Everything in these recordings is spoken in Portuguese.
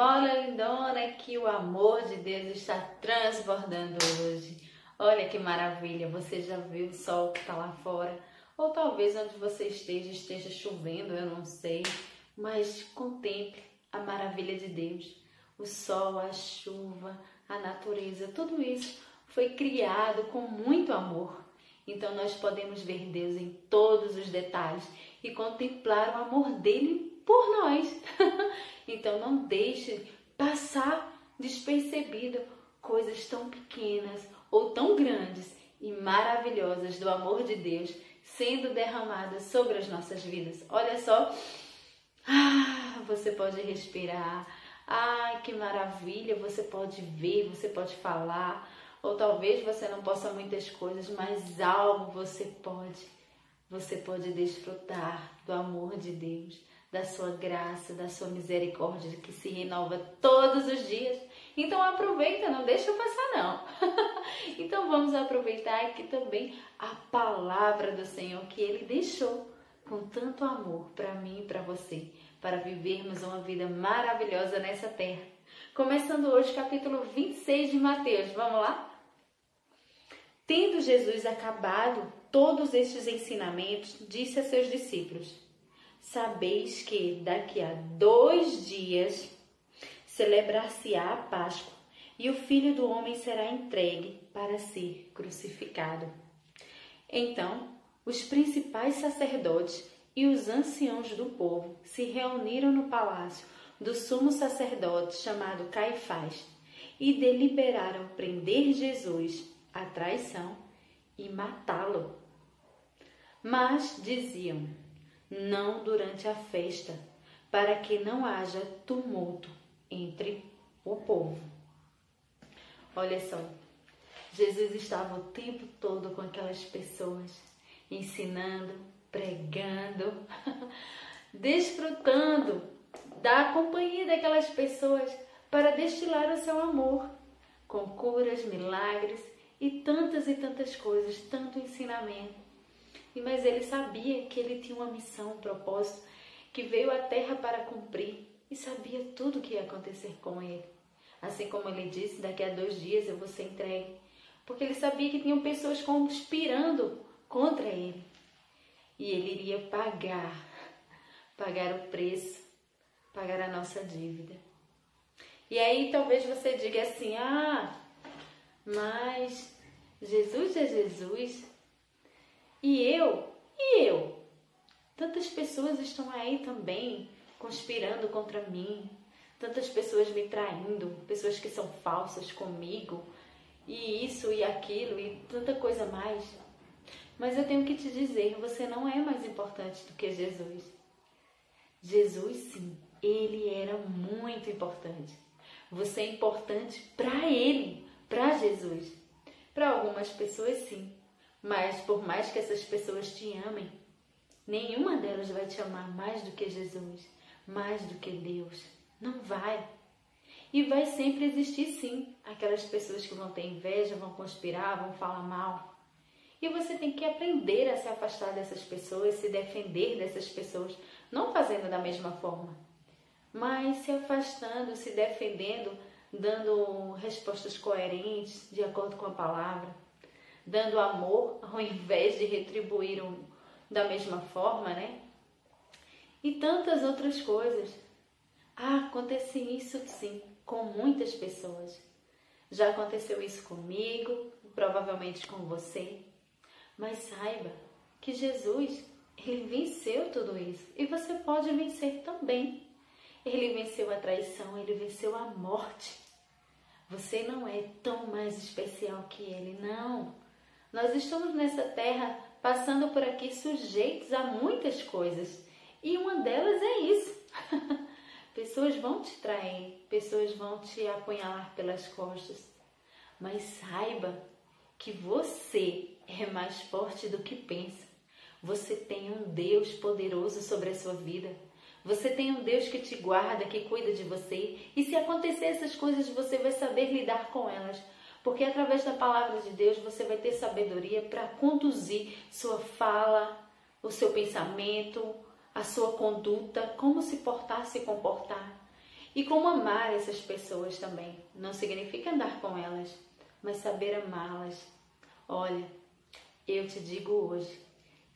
bola lindona que o amor de Deus está transbordando hoje. Olha que maravilha, você já viu o sol que está lá fora? Ou talvez onde você esteja, esteja chovendo, eu não sei. Mas contemple a maravilha de Deus. O sol, a chuva, a natureza, tudo isso foi criado com muito amor. Então nós podemos ver Deus em todos os detalhes e contemplar o amor dele por nós. então não deixe passar despercebido coisas tão pequenas ou tão grandes e maravilhosas do amor de Deus sendo derramadas sobre as nossas vidas. Olha só, ah, você pode respirar. Ai, que maravilha! Você pode ver, você pode falar, ou talvez você não possa muitas coisas, mas algo você pode. Você pode desfrutar do amor de Deus, da sua graça, da sua misericórdia que se renova todos os dias. Então aproveita, não deixa passar não. então vamos aproveitar aqui também a palavra do Senhor que ele deixou com tanto amor para mim e para você, para vivermos uma vida maravilhosa nessa terra. Começando hoje capítulo 26 de Mateus. Vamos lá? Tendo Jesus acabado todos estes ensinamentos, disse a seus discípulos: Sabeis que daqui a dois dias celebrar-se-á a Páscoa e o filho do homem será entregue para ser crucificado. Então, os principais sacerdotes e os anciãos do povo se reuniram no palácio do sumo sacerdote chamado Caifás e deliberaram prender Jesus a traição e matá-lo. Mas diziam: não durante a festa, para que não haja tumulto entre o povo. Olha só, Jesus estava o tempo todo com aquelas pessoas, ensinando, pregando, desfrutando da companhia daquelas pessoas para destilar o seu amor, com curas, milagres e tantas e tantas coisas, tanto ensinamento. Mas ele sabia que ele tinha uma missão, um propósito, que veio à terra para cumprir e sabia tudo o que ia acontecer com ele. Assim como ele disse, daqui a dois dias eu vou ser entregue. Porque ele sabia que tinham pessoas conspirando contra ele. E ele iria pagar, pagar o preço, pagar a nossa dívida. E aí talvez você diga assim: ah, mas Jesus é Jesus. E eu? E eu? Tantas pessoas estão aí também conspirando contra mim, tantas pessoas me traindo, pessoas que são falsas comigo, e isso e aquilo e tanta coisa mais. Mas eu tenho que te dizer, você não é mais importante do que Jesus. Jesus, sim, ele era muito importante. Você é importante para ele, para Jesus. Para algumas pessoas, sim. Mas por mais que essas pessoas te amem, nenhuma delas vai te amar mais do que Jesus, mais do que Deus. Não vai. E vai sempre existir, sim, aquelas pessoas que vão ter inveja, vão conspirar, vão falar mal. E você tem que aprender a se afastar dessas pessoas, se defender dessas pessoas, não fazendo da mesma forma, mas se afastando, se defendendo dando respostas coerentes, de acordo com a palavra, dando amor ao invés de retribuir um, da mesma forma, né? E tantas outras coisas. Ah, acontece isso sim, com muitas pessoas. Já aconteceu isso comigo, provavelmente com você. Mas saiba que Jesus, ele venceu tudo isso e você pode vencer também. Ele venceu a traição, ele venceu a morte. Você não é tão mais especial que ele, não. Nós estamos nessa terra passando por aqui sujeitos a muitas coisas e uma delas é isso. pessoas vão te trair, pessoas vão te apunhalar pelas costas, mas saiba que você é mais forte do que pensa. Você tem um Deus poderoso sobre a sua vida. Você tem um Deus que te guarda, que cuida de você. E se acontecer essas coisas, você vai saber lidar com elas. Porque através da palavra de Deus você vai ter sabedoria para conduzir sua fala, o seu pensamento, a sua conduta, como se portar, se comportar. E como amar essas pessoas também. Não significa andar com elas, mas saber amá-las. Olha, eu te digo hoje,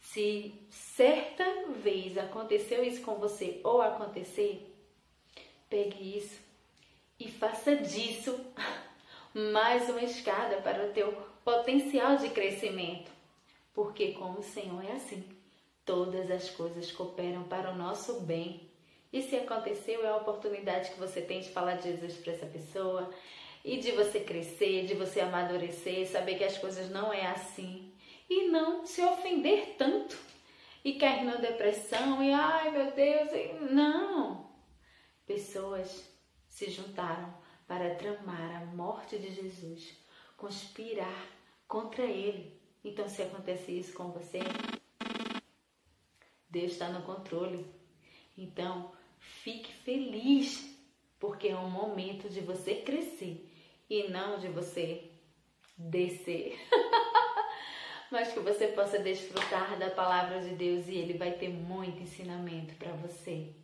se certa vez aconteceu isso com você ou acontecer, pegue isso e faça disso mais uma escada para o teu potencial de crescimento. Porque com o Senhor é assim, todas as coisas cooperam para o nosso bem. E se aconteceu, é a oportunidade que você tem de falar de Jesus para essa pessoa e de você crescer, de você amadurecer, saber que as coisas não é assim e não se ofender tanto e cair na depressão e ai meu Deus, não. Pessoas se juntaram para tramar a morte de Jesus, conspirar contra ele. Então, se acontece isso com você, Deus está no controle. Então, fique feliz, porque é um momento de você crescer e não de você descer. Mas que você possa desfrutar da palavra de Deus e Ele vai ter muito ensinamento para você.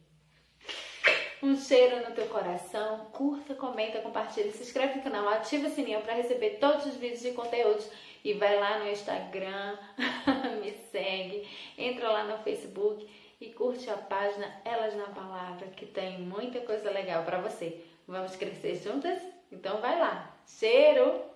Um cheiro no teu coração, curta, comenta, compartilha, se inscreve no canal, ativa o sininho para receber todos os vídeos e conteúdos e vai lá no Instagram, me segue, entra lá no Facebook e curte a página Elas na Palavra, que tem muita coisa legal para você. Vamos crescer juntas? Então vai lá. Cheiro!